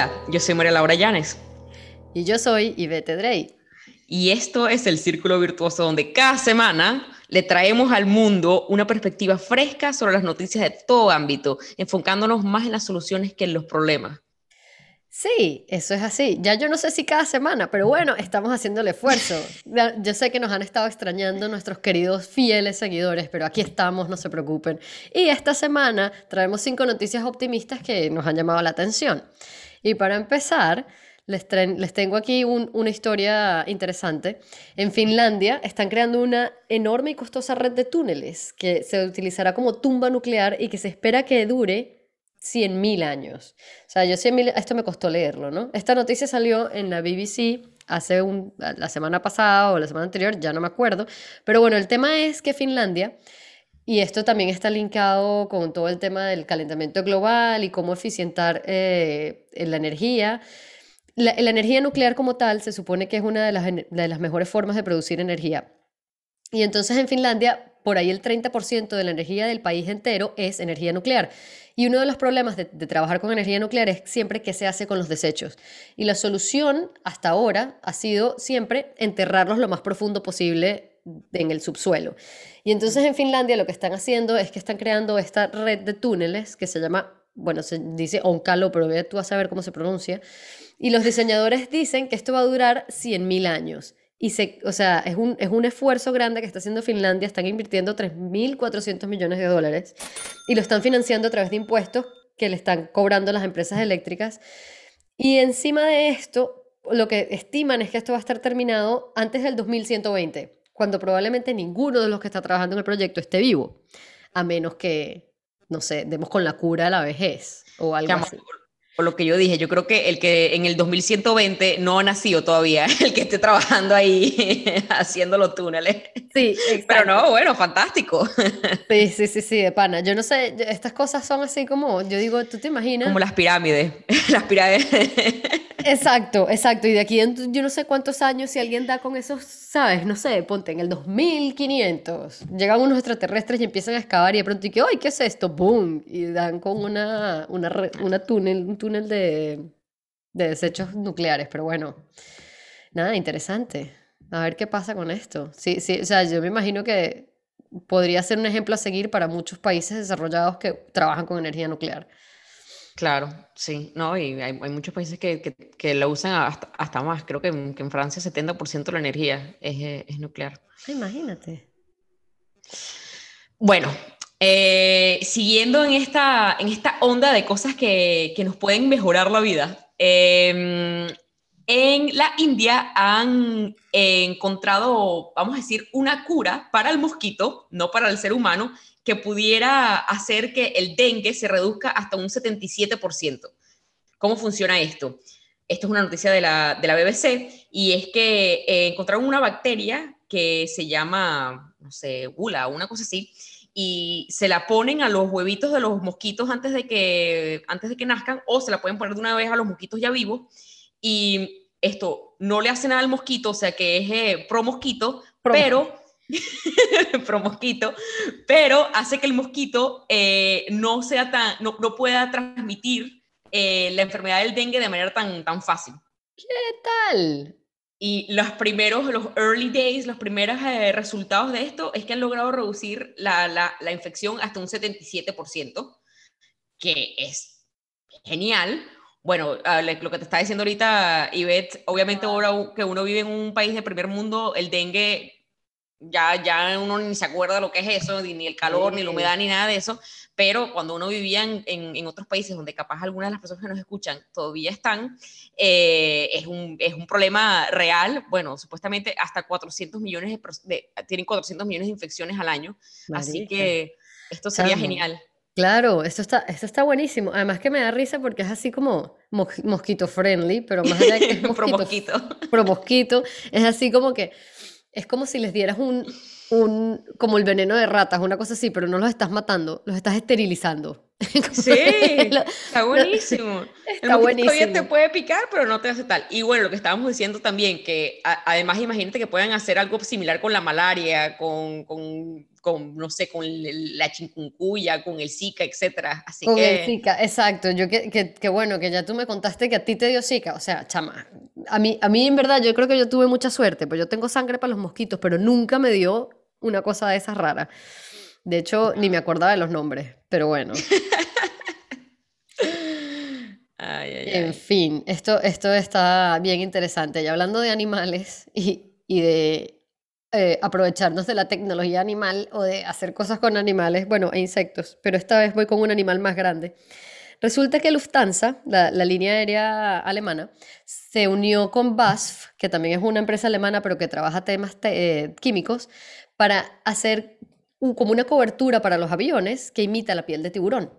Hola, yo soy María Laura Llanes. Y yo soy Ivete Drey. Y esto es el Círculo Virtuoso, donde cada semana le traemos al mundo una perspectiva fresca sobre las noticias de todo ámbito, enfocándonos más en las soluciones que en los problemas. Sí, eso es así. Ya yo no sé si cada semana, pero bueno, estamos haciendo el esfuerzo. Yo sé que nos han estado extrañando nuestros queridos fieles seguidores, pero aquí estamos, no se preocupen. Y esta semana traemos cinco noticias optimistas que nos han llamado la atención. Y para empezar, les, les tengo aquí una historia interesante. En Finlandia están creando una enorme y costosa red de túneles que se utilizará como tumba nuclear y que se espera que dure 100.000 años. O sea, yo 100.000, esto me costó leerlo, ¿no? Esta noticia salió en la BBC hace un, la semana pasada o la semana anterior, ya no me acuerdo. Pero bueno, el tema es que Finlandia, y esto también está linkado con todo el tema del calentamiento global y cómo eficientar eh, la energía. La, energía nuclear como tal se supone que es una de las, de las mejores formas de producir energía. Y entonces en Finlandia, por ahí el 30% de la energía del país entero es energía nuclear. Y uno de los problemas de, trabajar con energía nuclear es siempre qué se hace con los desechos. Y la solución hasta ahora ha sido siempre enterrarlos lo más profundo posible en el subsuelo. Y entonces en Finlandia lo que están haciendo es que están creando esta red de túneles que se llama, bueno, se dice Onkalo, pero tú vas a ver cómo se pronuncia. Y los diseñadores dicen que esto va a durar 100.000 años. Y se, o sea, es un, es un esfuerzo grande que está haciendo Finlandia, están invirtiendo 3.400 millones de dólares y lo están financiando a través de impuestos que le están cobrando las empresas eléctricas. Y encima de esto, lo que estiman es que esto va a estar terminado antes del 2120, cuando probablemente ninguno de los que está trabajando en el proyecto esté vivo, a menos que, no sé, demos con la cura de la vejez o algo así lo que yo dije, yo creo que el que en el 2120 no ha nacido todavía, el que esté trabajando ahí haciendo los túneles. Sí, Pero no, bueno, fantástico. Sí, sí, sí, sí, de pana. Yo no sé, estas cosas son así como, yo digo, ¿tú te imaginas? Como las pirámides, las pirámides. Exacto, exacto. Y de aquí yo no sé cuántos años, si alguien da con esos, ¿sabes? No sé, ponte en el 2500. Llegan unos extraterrestres y empiezan a excavar y de pronto, y que, ¡ay, qué es esto! ¡Boom! Y dan con una, una, una túnel, un túnel de, de desechos nucleares. Pero bueno, nada, interesante. A ver qué pasa con esto. Sí, sí, o sea, yo me imagino que podría ser un ejemplo a seguir para muchos países desarrollados que trabajan con energía nuclear. Claro, sí, no, y hay, muchos países que, que, la usan hasta, hasta más. Creo que en, que en Francia 70% de la energía es, es nuclear. Imagínate. Bueno, eh, siguiendo en esta, en esta onda de cosas que, que nos pueden mejorar la vida, em, en la India han encontrado, vamos a decir, una cura para el mosquito, no para el ser humano, que pudiera hacer que el dengue se reduzca hasta un 77%. ¿Cómo funciona esto? Esto es una noticia de la, de la BBC y es que eh, encontraron una bacteria que se llama, no sé, gula, una cosa así, y se la ponen a los huevitos de los mosquitos antes de que, antes de que nazcan o se la pueden poner de una vez a los mosquitos ya vivos y esto no le hace nada al mosquito, o sea que es eh, pro mosquito, pero pro mosquito, pero hace que el mosquito eh, no, sea tan, no, no pueda transmitir eh, la enfermedad del dengue de manera tan, tan fácil. ¿Qué tal? Y los primeros, los early days, los primeros eh, resultados de esto es que han logrado reducir la, la, la infección hasta un 77%, que es genial. Bueno, ah, lo que te está diciendo ahorita, Ivette, obviamente ahora que uno vive en un país de primer mundo, el dengue ya, ya uno ni se acuerda lo que es eso, ni el calor, ni la humedad, ni nada de eso, pero cuando uno vivía en, en, otros países donde capaz algunas de las personas que nos escuchan todavía están, eh, es, un, es, un, problema real. Bueno, supuestamente hasta 400 millones de, tienen 400 millones de infecciones al año, así que esto sería genial. Claro, esto está, esto está buenísimo. Además que me da risa porque es así como mosquito friendly, pero más allá de que es mosquito, pro mosquito. Pro mosquito, es así como que es como si les dieras un, un, como el veneno de ratas, una cosa así, pero no los estás matando, los estás esterilizando. Sí, está buenísimo. Está el buenísimo. Todavía te puede picar, pero no te hace tal. Y bueno, lo que estábamos diciendo también, que además imagínate que puedan hacer algo similar con la malaria, con, con con, no sé, con la chincuncuya, con el Zika, etcétera. Así con que... el Zika, exacto. Yo que, que, bueno, que ya tú me contaste que a ti te dio Zika. O sea, chama, a mí, a mí en verdad yo creo que yo tuve mucha suerte, pues yo tengo sangre para los mosquitos, pero nunca me dio una cosa de esas rara. De hecho, ni me acordaba de los nombres, pero bueno. En fin, esto, esto está bien interesante. Y hablando de animales y, y de eh, aprovecharnos de la tecnología animal o de hacer cosas con animales, bueno, e insectos, pero esta vez voy con un animal más grande. Resulta que Lufthansa, la, línea aérea alemana, se unió con BASF, que también es una empresa alemana, pero que trabaja temas eh, químicos, para hacer como una cobertura para los aviones que imita la piel de tiburón.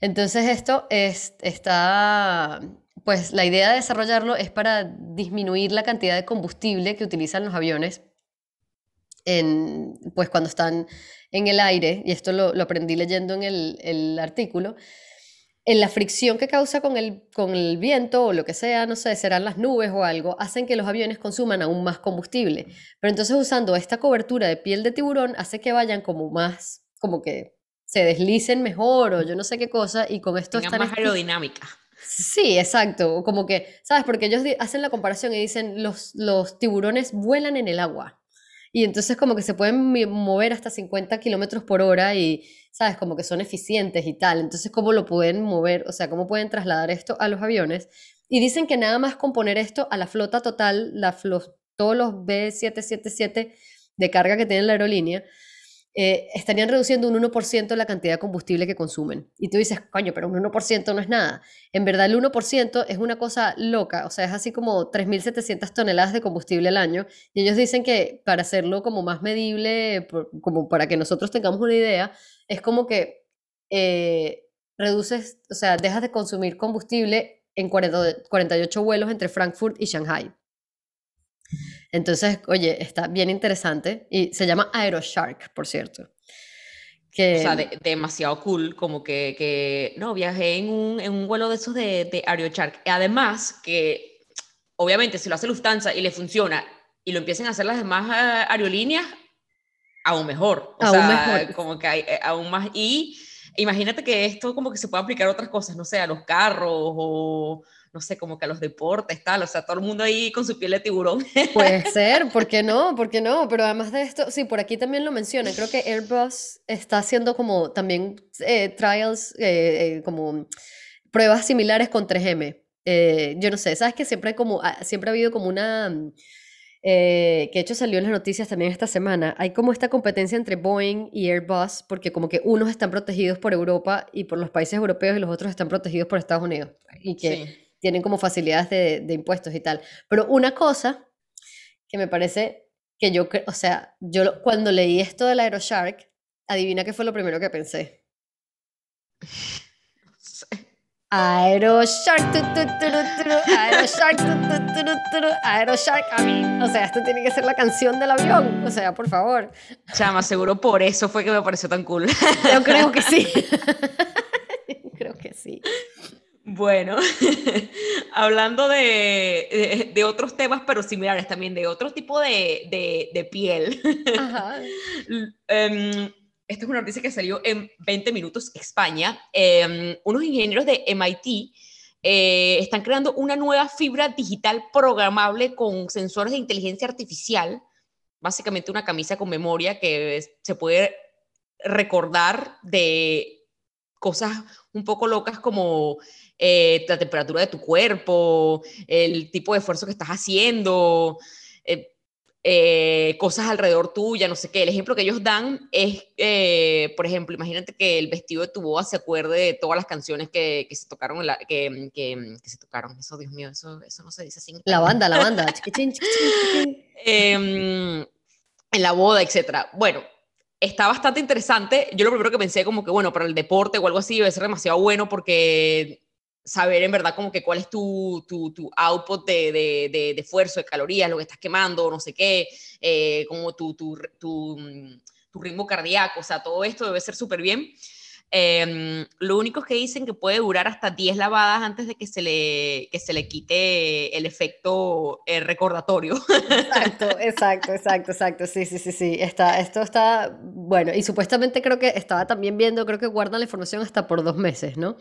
Entonces esto es, está, pues la idea de desarrollarlo es para disminuir la cantidad de combustible que utilizan los aviones en, pues cuando están en el aire, y esto lo, aprendí leyendo en el, el, artículo, en la fricción que causa con el, con el viento o lo que sea, no sé, serán las nubes o algo, hacen que los aviones consuman aún más combustible. Pero entonces usando esta cobertura de piel de tiburón hace que vayan como más, como que se deslicen mejor o yo no sé qué cosa y con esto están más aerodinámica. Sí, exacto, como que, ¿sabes? Porque ellos hacen la comparación y dicen los, los tiburones vuelan en el agua y entonces como que se pueden mover hasta 50 kilómetros por hora y, ¿sabes? Como que son eficientes y tal. Entonces, ¿cómo lo pueden mover? O sea, ¿cómo pueden trasladar esto a los aviones? Y dicen que nada más componer esto a la flota total, la todos los B777 de carga que tiene la aerolínea, eh, estarían reduciendo un 1% la cantidad de combustible que consumen. Y tú dices, coño, pero un 1% no es nada. En verdad, el 1% es una cosa loca, o sea, es así como 3.700 toneladas de combustible al año. Y ellos dicen que para hacerlo como más medible, como para que nosotros tengamos una idea, es como que eh, reduces, o sea, dejas de consumir combustible en 48 vuelos entre Frankfurt y Shanghai. Entonces, oye, está bien interesante y se llama Aeroshark, por cierto. Que... O sea, demasiado cool, como que, que, no, viajé en un, en un vuelo de esos de, de Aeroshark. Además, que obviamente si lo hace Lufthansa y le funciona y lo empiecen a hacer las demás eh, aerolíneas, aún mejor. O aún mejor. Como que hay, eh, aún más. Y imagínate que esto como que se puede aplicar a otras cosas, no sé, a los carros o no sé, como que a los deportes, tal, o sea, todo el mundo ahí con su piel de tiburón. Puede ser, ¿por qué no? ¿Por qué no? Pero además de esto, sí, por aquí también lo mencionan, creo que Airbus está haciendo como también eh, trials, eh, eh, como pruebas similares con 3M. yo no sé, sabes que siempre, como, ah, siempre ha habido como una... que de hecho salió en las noticias también esta semana, hay como esta competencia entre Boeing y Airbus, porque como que unos están protegidos por Europa y por los países europeos y los otros están protegidos por Estados Unidos. Y que tienen como facilidades de, impuestos y tal. Pero una cosa que me parece que yo, o sea, yo cuando leí esto del Aeroshark, adivina qué fue lo primero que pensé. Aeroshark, Aeroshark, Aeroshark, a mí. O sea, esto tiene que ser la canción del avión. O sea, por favor. Chama, seguro por eso fue que me pareció tan cool. Yo creo que sí. Bueno, hablando de, de, otros temas, pero similares también, de otro tipo de, de piel. Em, esta es una noticia que salió en 20 minutos, España. Em, unos ingenieros de MIT eh, están creando una nueva fibra digital programable con sensores de inteligencia artificial, básicamente una camisa con memoria que se puede recordar de cosas un poco locas como eh, la temperatura de tu cuerpo, el tipo de esfuerzo que estás haciendo, eh, eh, cosas alrededor tuya, no sé qué. El ejemplo que ellos dan es, por ejemplo, imagínate que el vestido de tu boda se acuerde de todas las canciones que, que se tocaron, en la, que, que, que, se tocaron. Eso, Dios mío, eso, eso no se dice así. La banda, la banda. Em, en la boda, etcétera. Bueno, está bastante interesante. Yo lo primero que pensé como que, bueno, para el deporte o algo así debe ser demasiado bueno porque saber en verdad como que cuál es tu, tu, tu output de, de, de, esfuerzo, de calorías, lo que estás quemando, no sé qué, eh, como tu, tu, tu, mm, tu, ritmo cardíaco, o sea, todo esto debe ser súper bien. Em, lo único es que dicen que puede durar hasta 10 lavadas antes de que se le, que se le quite el efecto eh, recordatorio. Exacto, exacto, exacto, exacto. Sí, sí, sí, sí. Está, esto está, bueno, y supuestamente creo que estaba también viendo, creo que guardan la información hasta por dos meses, ¿no?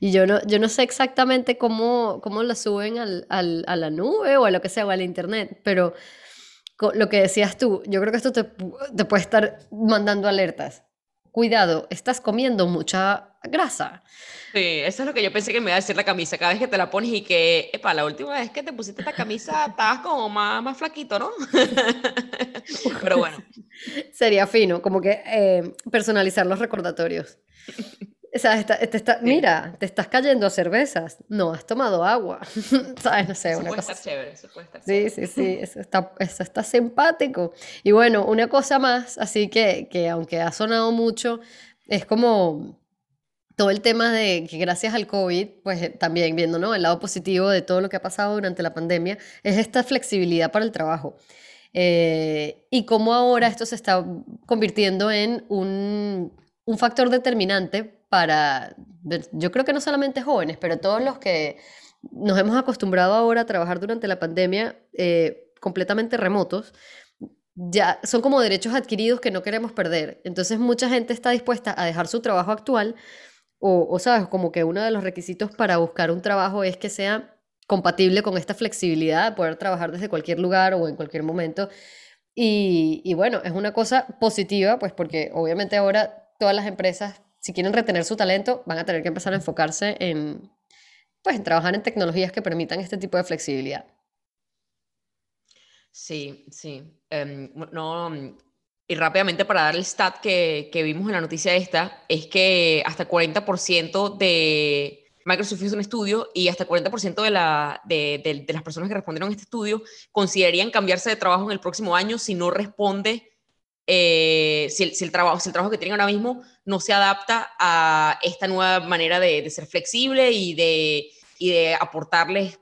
Y yo no, yo no sé exactamente cómo, cómo la suben al, al, a la nube o a lo que sea, o al internet, pero lo que decías tú, yo creo que esto te, te puede estar mandando alertas cuidado, estás comiendo mucha grasa. Sí, eso es lo que yo pensé que me iba a decir la camisa. Cada vez que te la pones y que, epa, la última vez que te pusiste esta camisa estabas como más, más flaquito, ¿no? Pero bueno. Sería fino, como que eh, personalizar los recordatorios. O sea, mira, te estás cayendo a cervezas. No, has tomado agua. ¿Sabes? No sé, eso una puede cosa. Estar chévere, eso puede estar chévere. Sí, sí, sí, eso está, eso está simpático. Y bueno, una cosa más, así que, que aunque ha sonado mucho, es como todo el tema de que gracias al COVID, pues eh, también viendo ¿no? el lado positivo de todo lo que ha pasado durante la pandemia, es esta flexibilidad para el trabajo. Eh, y cómo ahora esto se está convirtiendo en un, un factor determinante para, yo creo que no solamente jóvenes, pero todos los que nos hemos acostumbrado ahora a trabajar durante la pandemia eh, completamente remotos, ya son como derechos adquiridos que no queremos perder. Entonces mucha gente está dispuesta a dejar su trabajo actual o, o, sabes, como que uno de los requisitos para buscar un trabajo es que sea compatible con esta flexibilidad de poder trabajar desde cualquier lugar o en cualquier momento. Y, y bueno, es una cosa positiva, pues porque obviamente ahora todas las empresas si quieren retener su talento, van a tener que empezar a enfocarse en, pues, trabajar en tecnologías que permitan este tipo de flexibilidad. Sí, sí. Em, no, y rápidamente para dar el stat que, vimos en la noticia esta, es que hasta 40% de Microsoft hizo un estudio y hasta 40% de, la, de, las personas que respondieron a este estudio considerarían cambiarse de trabajo en el próximo año si no responde eh, si, el, trabajo, si el trabajo que tienen ahora mismo no se adapta a esta nueva manera de, ser flexible y de, y de aportarles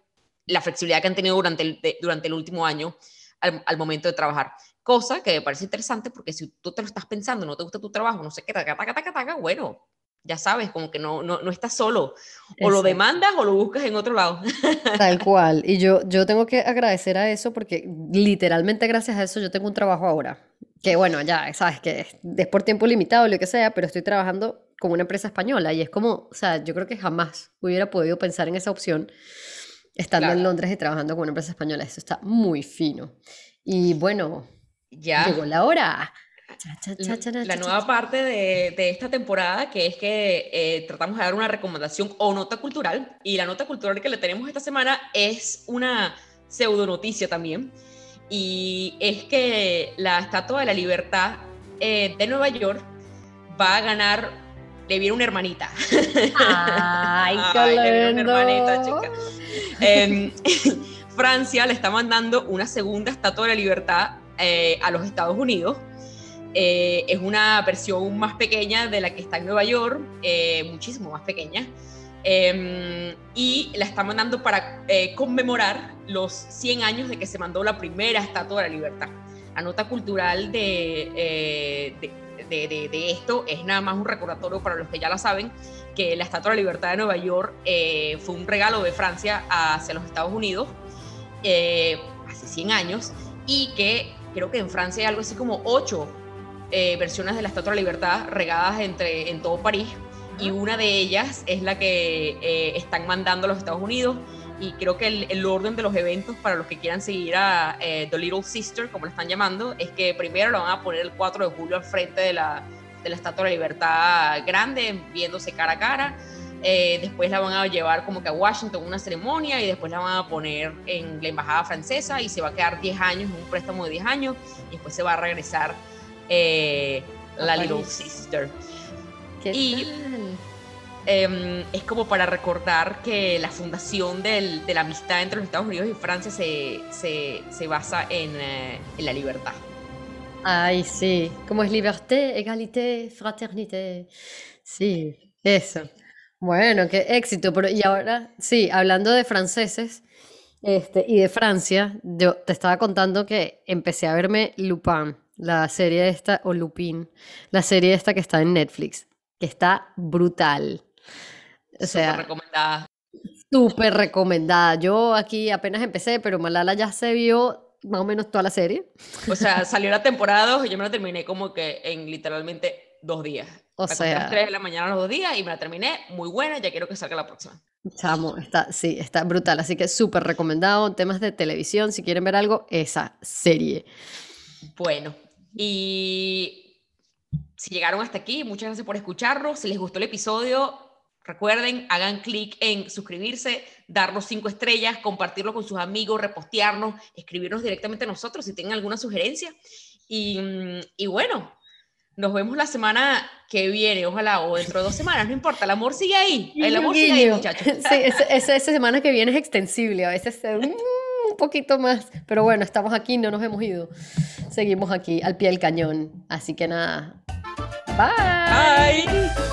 la flexibilidad que han tenido durante el, durante el último año al, momento de trabajar. Cosa que me parece interesante porque si tú te lo estás pensando, no te gusta tu trabajo, no sé qué, taca, taca, taca, taca, bueno, ya sabes, como que no, no, no estás solo. O lo demandas o lo buscas en otro lado. Tal cual. Y yo, yo tengo que agradecer a eso porque literalmente gracias a eso yo tengo un trabajo ahora que bueno, ya sabes que es por tiempo limitado, lo que sea, pero estoy trabajando con una empresa española y es como, o sea, yo creo que jamás hubiera podido pensar en esa opción estando en Londres y trabajando con una empresa española. Eso está muy fino. Y bueno, ya llegó la hora. la nueva parte de, de, esta temporada, que es que eh, tratamos de dar una recomendación o nota cultural, y la nota cultural que le tenemos esta semana es una pseudo noticia también y es que la Estatua de la Libertad eh, de Nueva York va a ganar, le viene una hermanita. ¡Ay, qué le viene una hermanita, chica. Em, Francia le está mandando una segunda Estatua de la Libertad eh, a los Estados Unidos. Eh, es una versión más pequeña de la que está en Nueva York, muchísimo más pequeña. Em, y la está mandando para eh, conmemorar los 100 años de que se mandó la primera Estatua de la Libertad. La nota cultural eh, de, de, de, esto es nada más un recordatorio para los que ya la saben, que la Estatua de la Libertad de Nueva York eh, fue un regalo de Francia hacia los Estados Unidos hace 100 años y que creo que en Francia hay algo así como 8 versiones de la Estatua de la Libertad regadas entre, en todo París y una de ellas es la que eh, están mandando a los Estados Unidos y creo que el, orden de los eventos para los que quieran seguir a eh, The Little Sister, como la están llamando, es que primero lo van a poner el 4 de julio al frente de la, de la Estatua de la Libertad grande, viéndose cara a cara. Eh, después la van a llevar como que a Washington una ceremonia y después la van a poner en la embajada francesa y se va a quedar 10 años, un préstamo de 10 años y después se va a regresar la Little Sister. Y em, es como para recordar que la fundación de la amistad entre los Estados Unidos y Francia se, se, se basa en, eh, en, la libertad. Ay, sí, como es liberté, égalité, fraternité. Sí, eso. Bueno, qué éxito. Pero, y ahora, sí, hablando de franceses este, y de Francia, yo te estaba contando que empecé a verme Lupin, la serie esta, o Lupin, la serie esta que está en Netflix. que está brutal. O sea, recomendada. Súper recomendada. Yo aquí apenas empecé, pero Malala ya se vio más o menos toda la serie. O sea, salió la temporada 2 y yo me la terminé como que en literalmente dos días. O sea, a las 3 de la mañana los dos días y me la terminé muy buena, ya quiero que salga la próxima. Chamo, está, sí, está brutal, así que súper recomendado en temas de televisión, si quieren ver algo, esa serie. Bueno, y si llegaron hasta aquí, muchas gracias por escucharnos, si les gustó el episodio, recuerden, hagan clic en suscribirse, darnos cinco estrellas, compartirlo con sus amigos, repostearnos, escribirnos directamente a nosotros si tienen alguna sugerencia. Y, y bueno, nos vemos la semana que viene, ojalá, o dentro de dos semanas, no importa, el amor sigue ahí. El amor sigue ahí, muchachos. Sí, esa, semana que viene es extensible, a veces un poquito más. Pero bueno, estamos aquí, no nos hemos ido. Seguimos aquí, al pie del cañón. Así que nada. Bye. Bye.